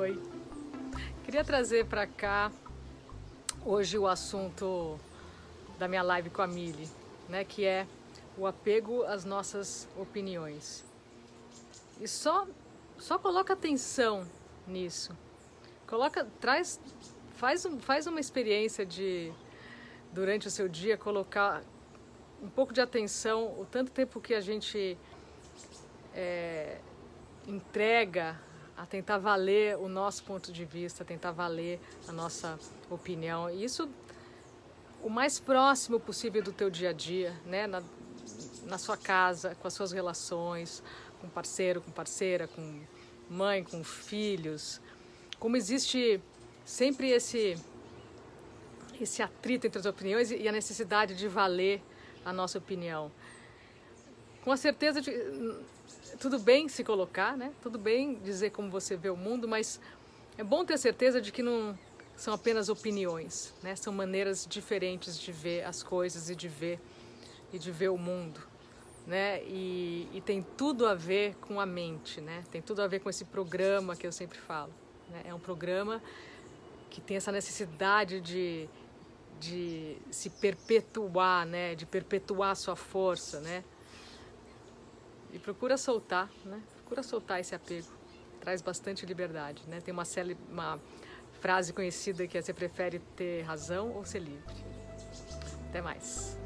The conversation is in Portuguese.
Oi. Queria trazer para cá hoje o assunto da minha live com a Mili, né, que é o apego às nossas opiniões. E só só coloca atenção nisso. Coloca, traz, faz, faz uma experiência de durante o seu dia colocar um pouco de atenção o tanto tempo que a gente é, entrega a tentar valer o nosso ponto de vista, tentar valer a nossa opinião. E isso o mais próximo possível do teu dia a dia, né? Na, na sua casa, com as suas relações, com parceiro, com parceira, com mãe, com filhos. Como existe sempre esse esse atrito entre as opiniões e a necessidade de valer a nossa opinião. Com a certeza de tudo bem se colocar, né? Tudo bem dizer como você vê o mundo, mas é bom ter certeza de que não são apenas opiniões, né? São maneiras diferentes de ver as coisas e de ver e de ver o mundo, né? E, e tem tudo a ver com a mente, né? Tem tudo a ver com esse programa que eu sempre falo. Né? É um programa que tem essa necessidade de de se perpetuar, né? De perpetuar sua força, né? E procura soltar, né? Procura soltar esse apego. Traz bastante liberdade, né? Tem uma, uma frase conhecida que é você prefere ter razão ou ser livre. Até mais.